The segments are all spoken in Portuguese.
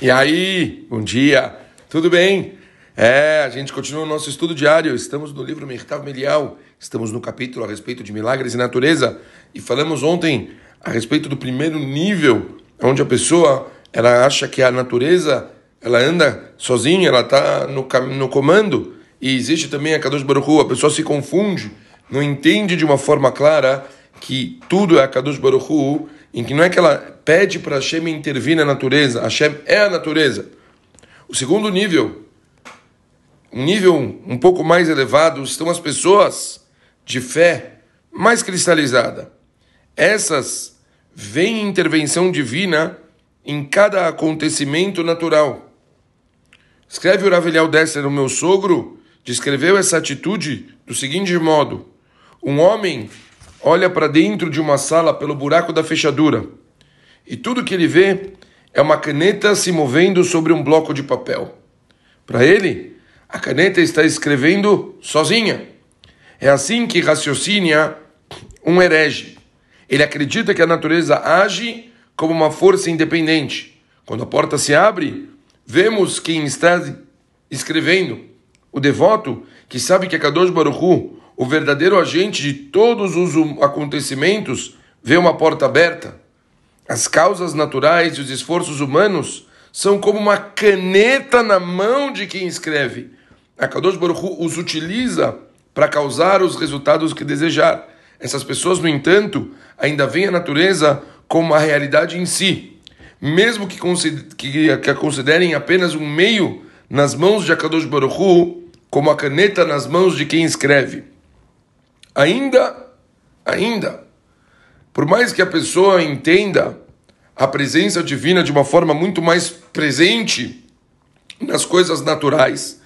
E aí, bom dia, tudo bem? É, a gente continua o nosso estudo diário, estamos no livro Mertav Melial, estamos no capítulo a respeito de milagres e natureza, e falamos ontem a respeito do primeiro nível, onde a pessoa, ela acha que a natureza, ela anda sozinha, ela está no, no comando, e existe também a Kadosh Baruch Hu, a pessoa se confunde, não entende de uma forma clara que tudo é a Kadosh Baruch Hu, em que não é que ela pede para Hashem intervir na natureza, Hashem é a natureza. O segundo nível, um nível um pouco mais elevado, estão as pessoas de fé mais cristalizada. Essas veem intervenção divina em cada acontecimento natural. Escreve o Ravelial Dessler, o meu sogro, descreveu essa atitude do seguinte modo: um homem olha para dentro de uma sala pelo buraco da fechadura e tudo que ele vê é uma caneta se movendo sobre um bloco de papel. Para ele, a caneta está escrevendo sozinha. É assim que raciocina um herege. Ele acredita que a natureza age como uma força independente. Quando a porta se abre, vemos quem está escrevendo. O devoto, que sabe que é Kadosh Baruch Hu, o verdadeiro agente de todos os acontecimentos vê uma porta aberta. As causas naturais e os esforços humanos são como uma caneta na mão de quem escreve. A Kadosh Baruch os utiliza para causar os resultados que desejar. Essas pessoas, no entanto, ainda veem a natureza como uma realidade em si, mesmo que, que, que a considerem apenas um meio nas mãos de Akadosh Baruch como a caneta nas mãos de quem escreve. Ainda, ainda, por mais que a pessoa entenda a presença divina de uma forma muito mais presente nas coisas naturais,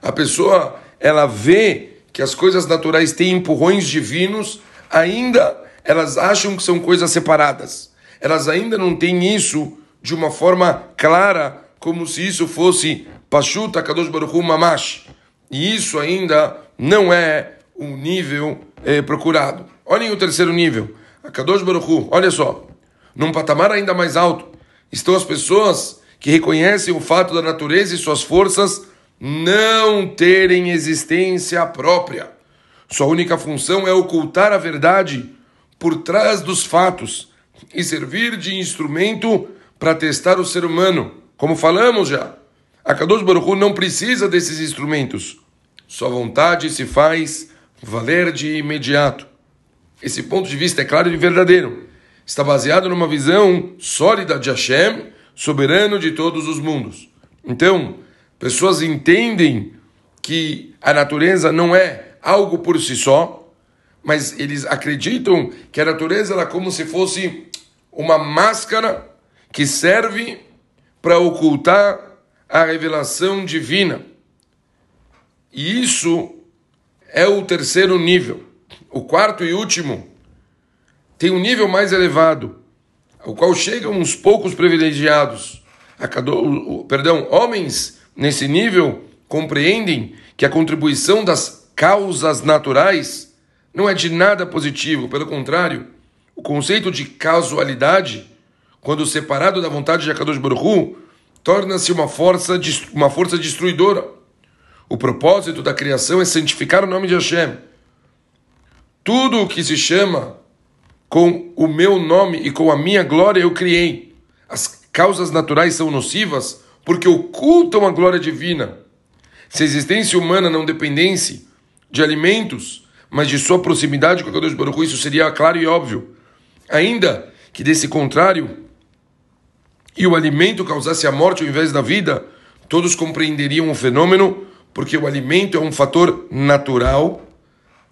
a pessoa ela vê que as coisas naturais têm empurrões divinos, ainda elas acham que são coisas separadas. Elas ainda não têm isso de uma forma clara, como se isso fosse Pashuta Kadosh Baruch Mamash. E isso ainda não é um nível é, procurado. Olhem o terceiro nível. A Kadosh Baruch Hu, olha só. Num patamar ainda mais alto estão as pessoas que reconhecem o fato da natureza e suas forças não terem existência própria. Sua única função é ocultar a verdade por trás dos fatos e servir de instrumento para testar o ser humano. Como falamos já, a Kadosh Baruch Hu não precisa desses instrumentos. Sua vontade se faz valer de imediato. Esse ponto de vista é claro e verdadeiro. Está baseado numa visão sólida de Hashem, soberano de todos os mundos. Então, pessoas entendem que a natureza não é algo por si só, mas eles acreditam que a natureza é como se fosse uma máscara que serve para ocultar a revelação divina. E isso é o terceiro nível. O quarto e último tem um nível mais elevado, ao qual chegam uns poucos privilegiados. Perdão, homens nesse nível compreendem que a contribuição das causas naturais não é de nada positivo, pelo contrário, o conceito de casualidade, quando separado da vontade de Akadosh Baruch torna-se uma força, uma força destruidora. O propósito da criação é santificar o nome de Hashem. Tudo o que se chama com o meu nome e com a minha glória eu criei. As causas naturais são nocivas porque ocultam a glória divina. Se a existência humana não dependesse de alimentos, mas de sua proximidade com a Deus Baruch isso seria claro e óbvio. Ainda que desse contrário, e o alimento causasse a morte ao invés da vida, todos compreenderiam o fenômeno porque o alimento é um fator natural,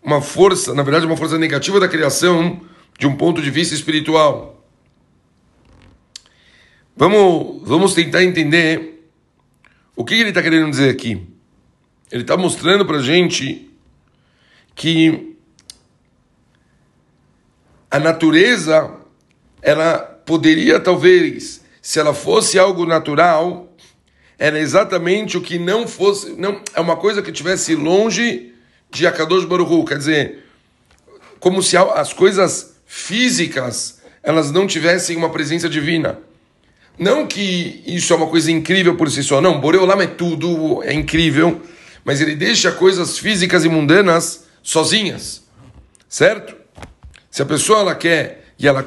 uma força, na verdade, uma força negativa da criação de um ponto de vista espiritual. Vamos, vamos tentar entender o que ele está querendo dizer aqui. Ele está mostrando para a gente que a natureza, ela poderia talvez, se ela fosse algo natural, era exatamente o que não fosse, não é uma coisa que tivesse longe de Akadosh Baruch quer dizer, como se as coisas físicas elas não tivessem uma presença divina. Não que isso é uma coisa incrível por si só, não. Boreolam é tudo, é incrível, mas ele deixa coisas físicas e mundanas sozinhas, certo? Se a pessoa ela quer e ela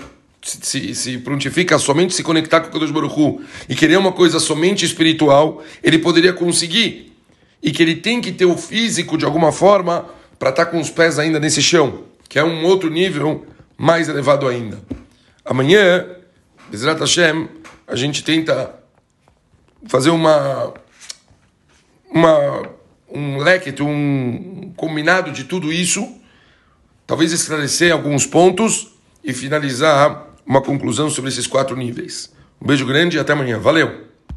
se, se prontifica a somente se conectar com o Kadosh Baruch Hu, e querer uma coisa somente espiritual, ele poderia conseguir. E que ele tem que ter o físico de alguma forma para estar tá com os pés ainda nesse chão, que é um outro nível mais elevado ainda. Amanhã, Bezrat Hashem, a gente tenta fazer uma, uma um leque, um combinado de tudo isso, talvez esclarecer alguns pontos e finalizar uma conclusão sobre esses quatro níveis. Um beijo grande e até amanhã. Valeu!